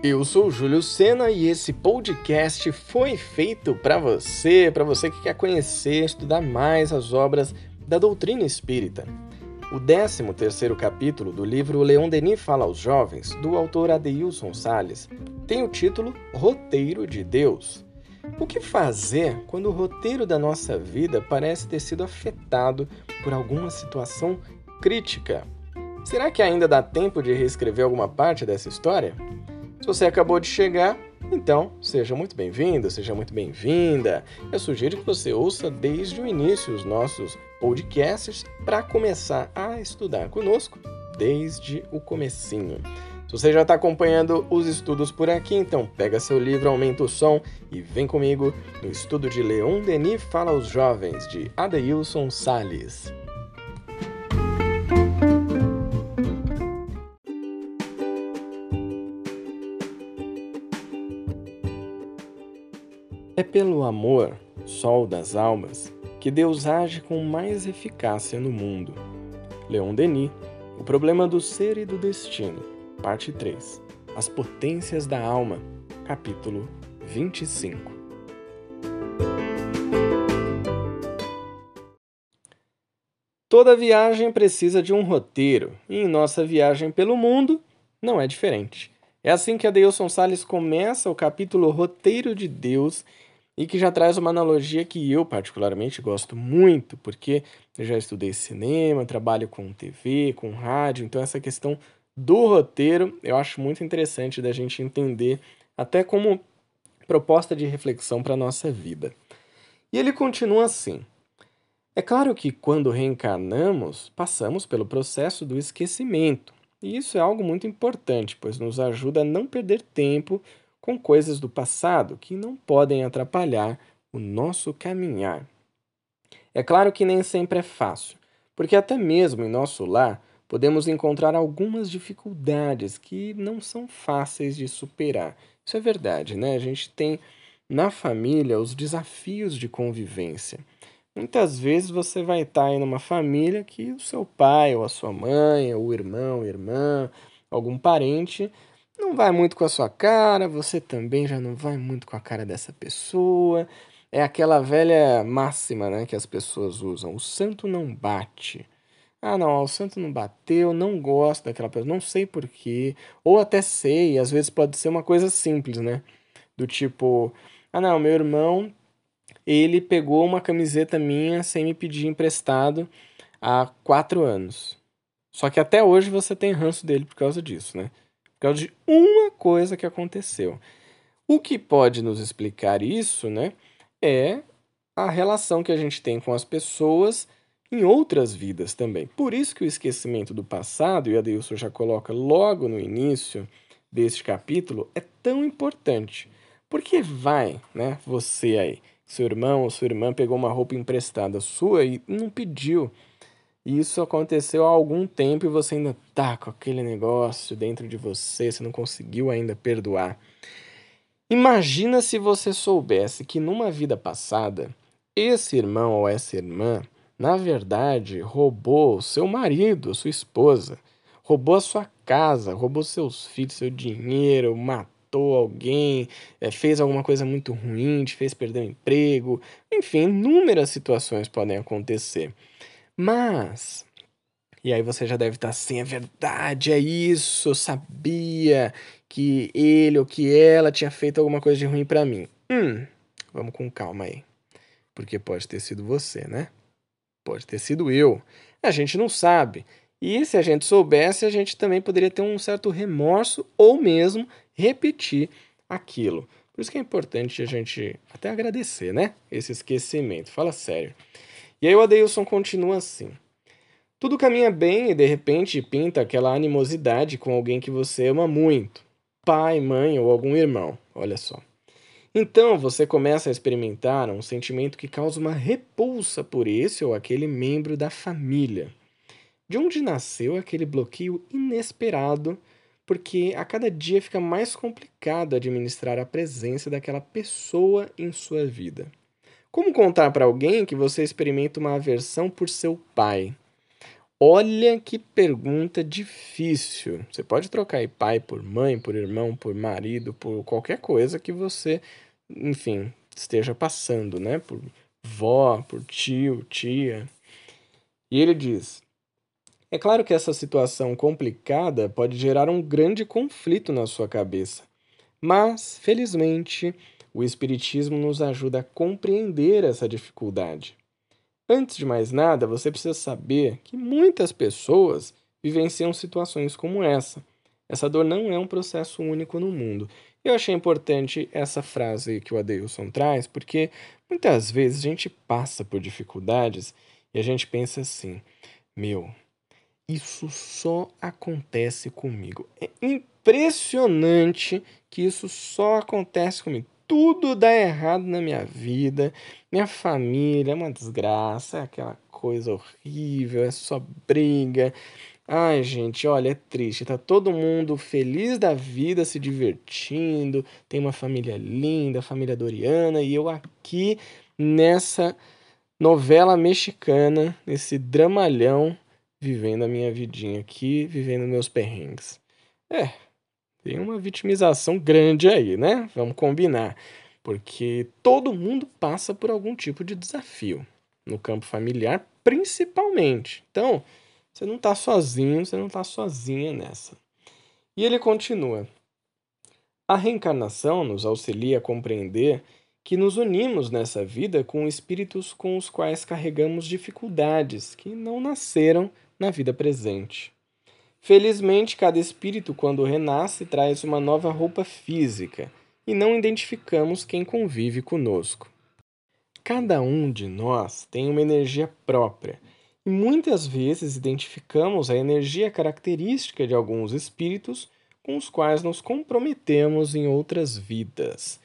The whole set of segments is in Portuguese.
Eu sou Júlio Sena e esse podcast foi feito para você, para você que quer conhecer, estudar mais as obras da doutrina espírita. O 13 terceiro capítulo do livro Leon Denis fala aos jovens, do autor Adeilson Sales, tem o título Roteiro de Deus. O que fazer quando o roteiro da nossa vida parece ter sido afetado por alguma situação crítica? Será que ainda dá tempo de reescrever alguma parte dessa história? Se você acabou de chegar, então seja muito bem-vindo, seja muito bem-vinda. Eu sugiro que você ouça desde o início os nossos podcasts para começar a estudar conosco desde o comecinho. Se você já está acompanhando os estudos por aqui, então pega seu livro, aumenta o som e vem comigo no estudo de Leon Denis Fala aos Jovens, de Adeilson Sales. É pelo amor, sol das almas, que Deus age com mais eficácia no mundo. Leon Denis, O Problema do Ser e do Destino Parte 3 As Potências da Alma, capítulo 25 Toda viagem precisa de um roteiro, e em nossa viagem pelo mundo não é diferente. É assim que Adeilson Salles começa o capítulo Roteiro de Deus e que já traz uma analogia que eu particularmente gosto muito, porque eu já estudei cinema, trabalho com TV, com rádio, então essa questão do roteiro, eu acho muito interessante da gente entender até como proposta de reflexão para a nossa vida. E ele continua assim: É claro que quando reencarnamos, passamos pelo processo do esquecimento. E isso é algo muito importante, pois nos ajuda a não perder tempo com coisas do passado que não podem atrapalhar o nosso caminhar. É claro que nem sempre é fácil, porque até mesmo em nosso lar podemos encontrar algumas dificuldades que não são fáceis de superar. Isso é verdade, né? A gente tem na família os desafios de convivência. Muitas vezes você vai estar em uma família que o seu pai ou a sua mãe, ou o irmão, irmã, algum parente não vai muito com a sua cara, você também já não vai muito com a cara dessa pessoa. É aquela velha máxima, né, que as pessoas usam: o santo não bate. Ah, não, o santo não bateu, não gosto daquela pessoa, não sei porquê. Ou até sei, às vezes pode ser uma coisa simples, né? Do tipo, ah, não, meu irmão, ele pegou uma camiseta minha sem me pedir emprestado há quatro anos. Só que até hoje você tem ranço dele por causa disso, né? Por causa de uma coisa que aconteceu. O que pode nos explicar isso, né? É a relação que a gente tem com as pessoas em outras vidas também. Por isso que o esquecimento do passado, e a Adeilson já coloca logo no início deste capítulo, é tão importante. Porque vai, né, você aí, seu irmão ou sua irmã pegou uma roupa emprestada sua e não pediu. Isso aconteceu há algum tempo e você ainda tá com aquele negócio dentro de você, você não conseguiu ainda perdoar. Imagina se você soubesse que numa vida passada, esse irmão ou essa irmã na verdade, roubou seu marido, sua esposa, roubou a sua casa, roubou seus filhos, seu dinheiro, matou alguém, é, fez alguma coisa muito ruim, te fez perder o emprego, enfim, inúmeras situações podem acontecer. Mas, e aí você já deve estar assim, é verdade, é isso, eu sabia que ele ou que ela tinha feito alguma coisa de ruim para mim. Hum, vamos com calma aí. Porque pode ter sido você, né? Pode ter sido eu. A gente não sabe. E se a gente soubesse, a gente também poderia ter um certo remorso ou mesmo repetir aquilo. Por isso que é importante a gente até agradecer, né? Esse esquecimento. Fala sério. E aí o Adeilson continua assim. Tudo caminha bem e de repente pinta aquela animosidade com alguém que você ama muito. Pai, mãe ou algum irmão. Olha só. Então você começa a experimentar um sentimento que causa uma repulsa por esse ou aquele membro da família. De onde nasceu aquele bloqueio inesperado, porque a cada dia fica mais complicado administrar a presença daquela pessoa em sua vida. Como contar para alguém que você experimenta uma aversão por seu pai? Olha que pergunta difícil. Você pode trocar aí pai por mãe, por irmão, por marido, por qualquer coisa que você, enfim, esteja passando, né? Por vó, por tio, tia. E ele diz: É claro que essa situação complicada pode gerar um grande conflito na sua cabeça, mas, felizmente, o Espiritismo nos ajuda a compreender essa dificuldade. Antes de mais nada, você precisa saber que muitas pessoas vivenciam situações como essa. Essa dor não é um processo único no mundo. Eu achei importante essa frase que o Adeilson traz, porque muitas vezes a gente passa por dificuldades e a gente pensa assim: meu, isso só acontece comigo. É impressionante que isso só acontece comigo tudo dá errado na minha vida, minha família é uma desgraça, é aquela coisa horrível, é só briga. Ai, gente, olha, é triste. Tá todo mundo feliz da vida, se divertindo, tem uma família linda, família Doriana, e eu aqui nessa novela mexicana, nesse dramalhão, vivendo a minha vidinha aqui, vivendo meus perrengues. É, tem uma vitimização grande aí, né? Vamos combinar. Porque todo mundo passa por algum tipo de desafio. No campo familiar, principalmente. Então, você não está sozinho, você não está sozinha nessa. E ele continua. A reencarnação nos auxilia a compreender que nos unimos nessa vida com espíritos com os quais carregamos dificuldades que não nasceram na vida presente. Felizmente, cada espírito, quando renasce, traz uma nova roupa física e não identificamos quem convive conosco. Cada um de nós tem uma energia própria e muitas vezes identificamos a energia característica de alguns espíritos com os quais nos comprometemos em outras vidas.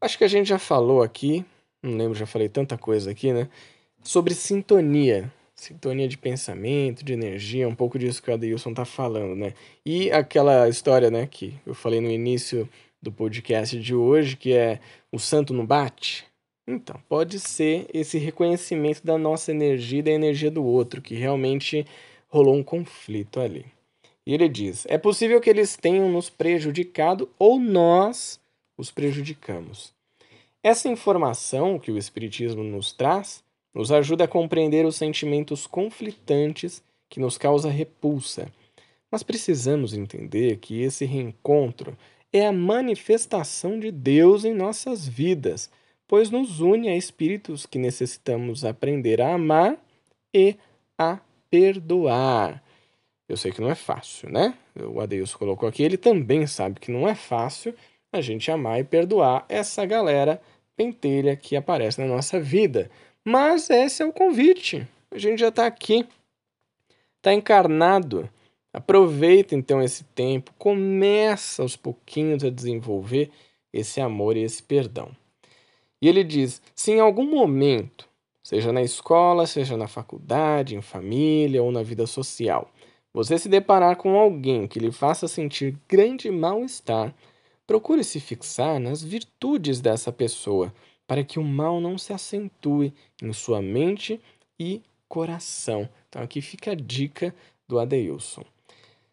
Acho que a gente já falou aqui, não lembro, já falei tanta coisa aqui, né? Sobre sintonia sintonia de pensamento, de energia, um pouco disso que o Adeilson está falando, né? E aquela história, né, que eu falei no início do podcast de hoje, que é o santo não bate. Então, pode ser esse reconhecimento da nossa energia e da energia do outro, que realmente rolou um conflito ali. E ele diz: é possível que eles tenham nos prejudicado ou nós os prejudicamos. Essa informação que o Espiritismo nos traz nos ajuda a compreender os sentimentos conflitantes que nos causa repulsa. Mas precisamos entender que esse reencontro é a manifestação de Deus em nossas vidas, pois nos une a espíritos que necessitamos aprender a amar e a perdoar. Eu sei que não é fácil, né? O Adeus colocou aqui, ele também sabe que não é fácil a gente amar e perdoar essa galera pentelha que aparece na nossa vida. Mas esse é o convite. A gente já está aqui, está encarnado. Aproveita então esse tempo, começa aos pouquinhos a desenvolver esse amor e esse perdão. E ele diz: se em algum momento, seja na escola, seja na faculdade, em família ou na vida social, você se deparar com alguém que lhe faça sentir grande mal-estar, procure se fixar nas virtudes dessa pessoa para que o mal não se acentue em sua mente e coração. Então aqui fica a dica do Adeilson.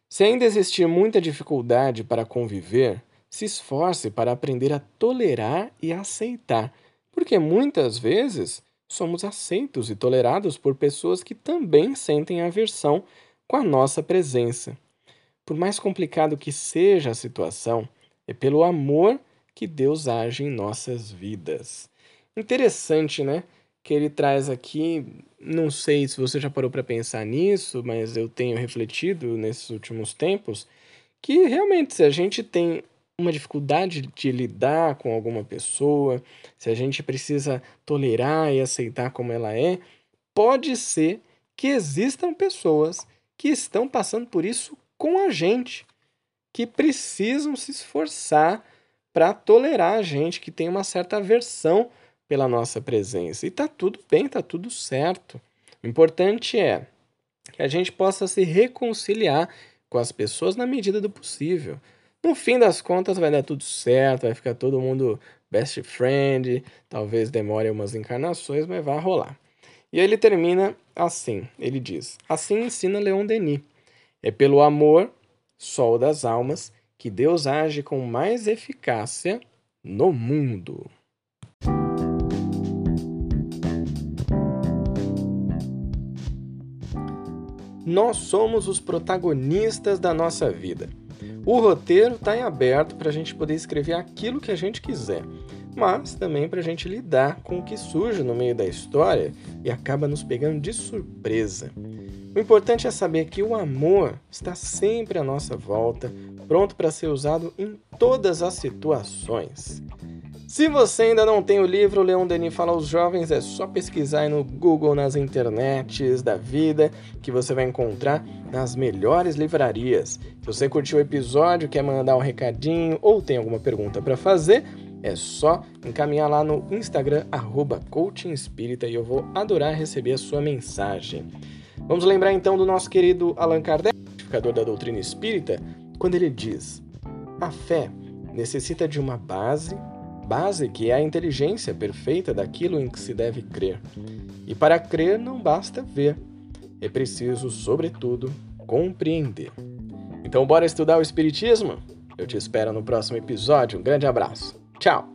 Se ainda existir muita dificuldade para conviver, se esforce para aprender a tolerar e aceitar, porque muitas vezes somos aceitos e tolerados por pessoas que também sentem aversão com a nossa presença. Por mais complicado que seja a situação, é pelo amor que Deus age em nossas vidas. Interessante, né? Que ele traz aqui, não sei se você já parou para pensar nisso, mas eu tenho refletido nesses últimos tempos que realmente se a gente tem uma dificuldade de lidar com alguma pessoa, se a gente precisa tolerar e aceitar como ela é, pode ser que existam pessoas que estão passando por isso com a gente, que precisam se esforçar para tolerar a gente, que tem uma certa aversão pela nossa presença. E tá tudo bem, tá tudo certo. O importante é que a gente possa se reconciliar com as pessoas na medida do possível. No fim das contas, vai dar tudo certo, vai ficar todo mundo best friend, talvez demore umas encarnações, mas vai rolar. E aí ele termina assim: ele diz, assim ensina Leon Denis. É pelo amor, sol das almas, que Deus age com mais eficácia no mundo. Nós somos os protagonistas da nossa vida. O roteiro está em aberto para a gente poder escrever aquilo que a gente quiser, mas também para a gente lidar com o que surge no meio da história e acaba nos pegando de surpresa. O importante é saber que o amor está sempre à nossa volta, pronto para ser usado em todas as situações. Se você ainda não tem o livro Leon Denis Fala aos Jovens, é só pesquisar aí no Google, nas internets da vida, que você vai encontrar nas melhores livrarias. Se você curtiu o episódio, quer mandar um recadinho ou tem alguma pergunta para fazer, é só encaminhar lá no Instagram, arroba e eu vou adorar receber a sua mensagem. Vamos lembrar então do nosso querido Allan Kardec, da doutrina espírita, quando ele diz: a fé necessita de uma base, base que é a inteligência perfeita daquilo em que se deve crer. E para crer não basta ver, é preciso, sobretudo, compreender. Então, bora estudar o Espiritismo? Eu te espero no próximo episódio. Um grande abraço. Tchau!